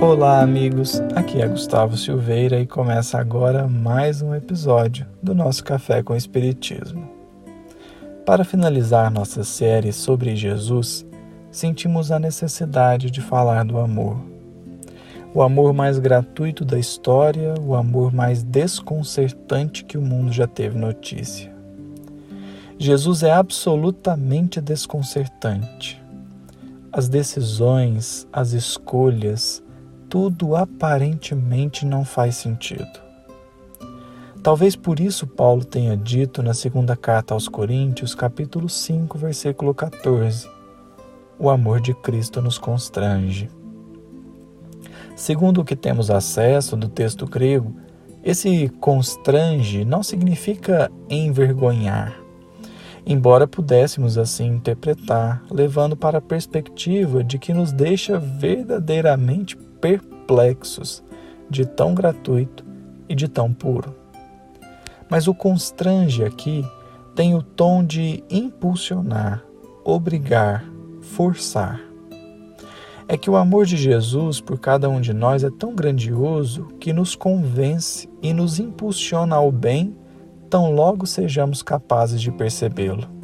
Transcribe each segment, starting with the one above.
Olá, amigos. Aqui é Gustavo Silveira e começa agora mais um episódio do nosso Café com Espiritismo. Para finalizar nossa série sobre Jesus, sentimos a necessidade de falar do amor. O amor mais gratuito da história, o amor mais desconcertante que o mundo já teve notícia. Jesus é absolutamente desconcertante. As decisões, as escolhas, tudo aparentemente não faz sentido. Talvez por isso Paulo tenha dito na segunda carta aos Coríntios, capítulo 5, versículo 14: O amor de Cristo nos constrange. Segundo o que temos acesso do texto grego, esse constrange não significa envergonhar, embora pudéssemos assim interpretar, levando para a perspectiva de que nos deixa verdadeiramente perplexos de tão gratuito e de tão puro. Mas o constrange aqui tem o tom de impulsionar, obrigar, forçar. É que o amor de Jesus por cada um de nós é tão grandioso que nos convence e nos impulsiona ao bem, tão logo sejamos capazes de percebê-lo.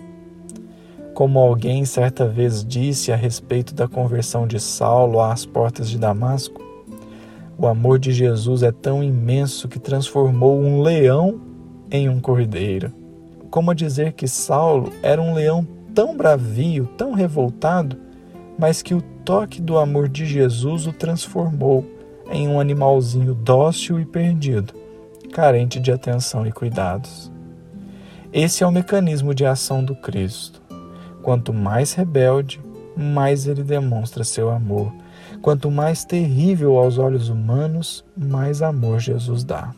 Como alguém certa vez disse a respeito da conversão de Saulo às portas de Damasco, o amor de Jesus é tão imenso que transformou um leão em um cordeiro. Como dizer que Saulo era um leão tão bravio, tão revoltado, mas que o toque do amor de Jesus o transformou em um animalzinho dócil e perdido, carente de atenção e cuidados. Esse é o mecanismo de ação do Cristo. Quanto mais rebelde, mais ele demonstra seu amor. Quanto mais terrível aos olhos humanos, mais amor Jesus dá.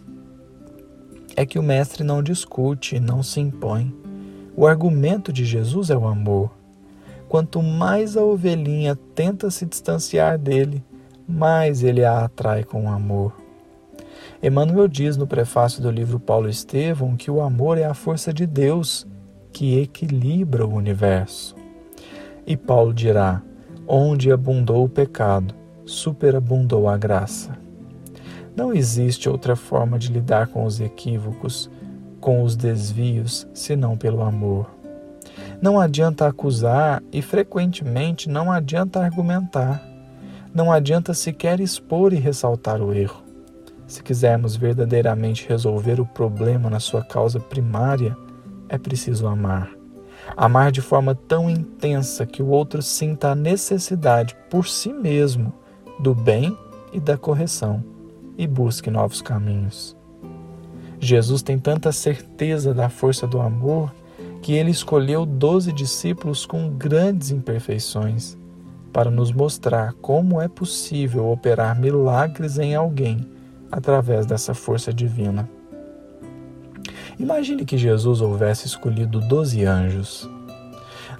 É que o Mestre não discute, não se impõe. O argumento de Jesus é o amor. Quanto mais a ovelhinha tenta se distanciar dele, mais ele a atrai com amor. Emmanuel diz no prefácio do livro Paulo Estevão que o amor é a força de Deus que equilibra o universo. E Paulo dirá: onde abundou o pecado, superabundou a graça. Não existe outra forma de lidar com os equívocos, com os desvios, senão pelo amor. Não adianta acusar e frequentemente não adianta argumentar. Não adianta sequer expor e ressaltar o erro. Se quisermos verdadeiramente resolver o problema na sua causa primária, é preciso amar. Amar de forma tão intensa que o outro sinta a necessidade por si mesmo do bem e da correção e busque novos caminhos. Jesus tem tanta certeza da força do amor que ele escolheu doze discípulos com grandes imperfeições para nos mostrar como é possível operar milagres em alguém através dessa força divina. Imagine que Jesus houvesse escolhido doze anjos.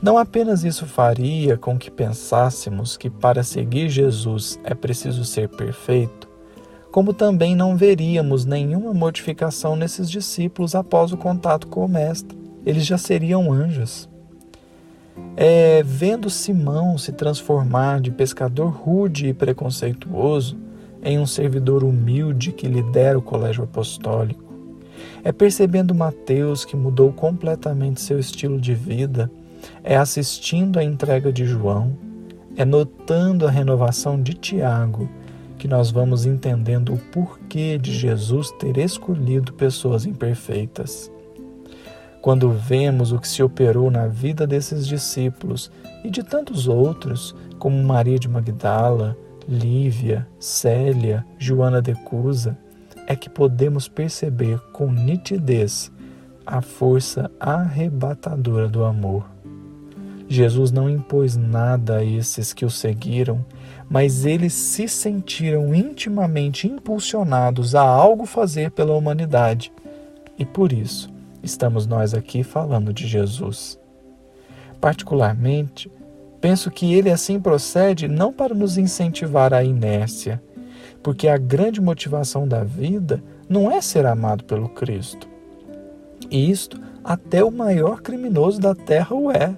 Não apenas isso faria com que pensássemos que para seguir Jesus é preciso ser perfeito, como também não veríamos nenhuma modificação nesses discípulos após o contato com o Mestre. Eles já seriam anjos. É, vendo Simão se transformar de pescador rude e preconceituoso em um servidor humilde que lidera o colégio apostólico, é percebendo Mateus que mudou completamente seu estilo de vida, é assistindo à entrega de João, é notando a renovação de Tiago que nós vamos entendendo o porquê de Jesus ter escolhido pessoas imperfeitas. Quando vemos o que se operou na vida desses discípulos e de tantos outros, como Maria de Magdala, Lívia, Célia, Joana de Cusa, é que podemos perceber com nitidez a força arrebatadora do amor. Jesus não impôs nada a esses que o seguiram, mas eles se sentiram intimamente impulsionados a algo fazer pela humanidade. E por isso estamos nós aqui falando de Jesus. Particularmente, penso que ele assim procede não para nos incentivar à inércia, porque a grande motivação da vida não é ser amado pelo Cristo. E isto até o maior criminoso da terra o é.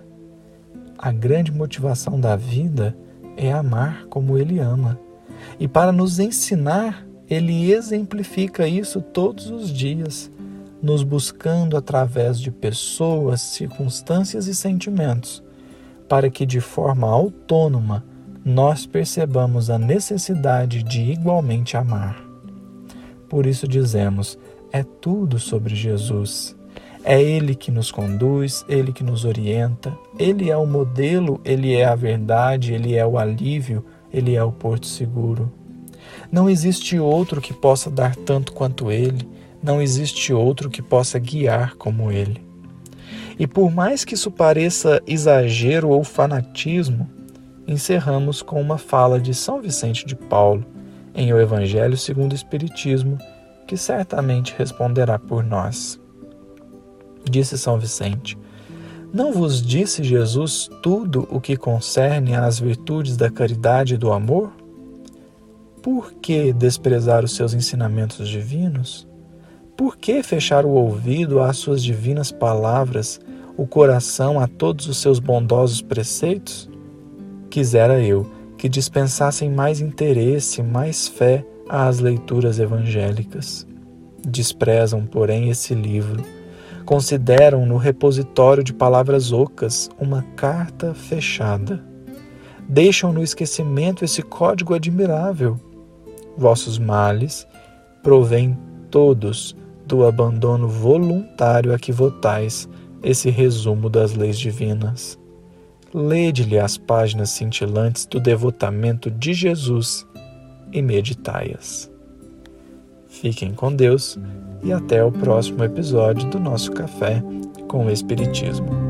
A grande motivação da vida é amar como ele ama, E para nos ensinar, ele exemplifica isso todos os dias, nos buscando através de pessoas, circunstâncias e sentimentos, para que de forma autônoma nós percebamos a necessidade de igualmente amar. Por isso dizemos: é tudo sobre Jesus. É Ele que nos conduz, Ele que nos orienta, Ele é o modelo, Ele é a verdade, Ele é o alívio, Ele é o porto seguro. Não existe outro que possa dar tanto quanto Ele, não existe outro que possa guiar como Ele. E por mais que isso pareça exagero ou fanatismo, encerramos com uma fala de São Vicente de Paulo em O Evangelho segundo o Espiritismo, que certamente responderá por nós. Disse São Vicente: Não vos disse Jesus tudo o que concerne às virtudes da caridade e do amor? Por que desprezar os seus ensinamentos divinos? Por que fechar o ouvido às suas divinas palavras, o coração a todos os seus bondosos preceitos? Quisera eu que dispensassem mais interesse, mais fé às leituras evangélicas. Desprezam, porém, esse livro consideram no repositório de palavras ocas uma carta fechada. Deixam no esquecimento esse código admirável. Vossos males provêm todos do abandono voluntário a que votais esse resumo das leis divinas. Lede-lhe as páginas cintilantes do devotamento de Jesus e meditai-as. Fiquem com Deus e até o próximo episódio do nosso Café com o Espiritismo.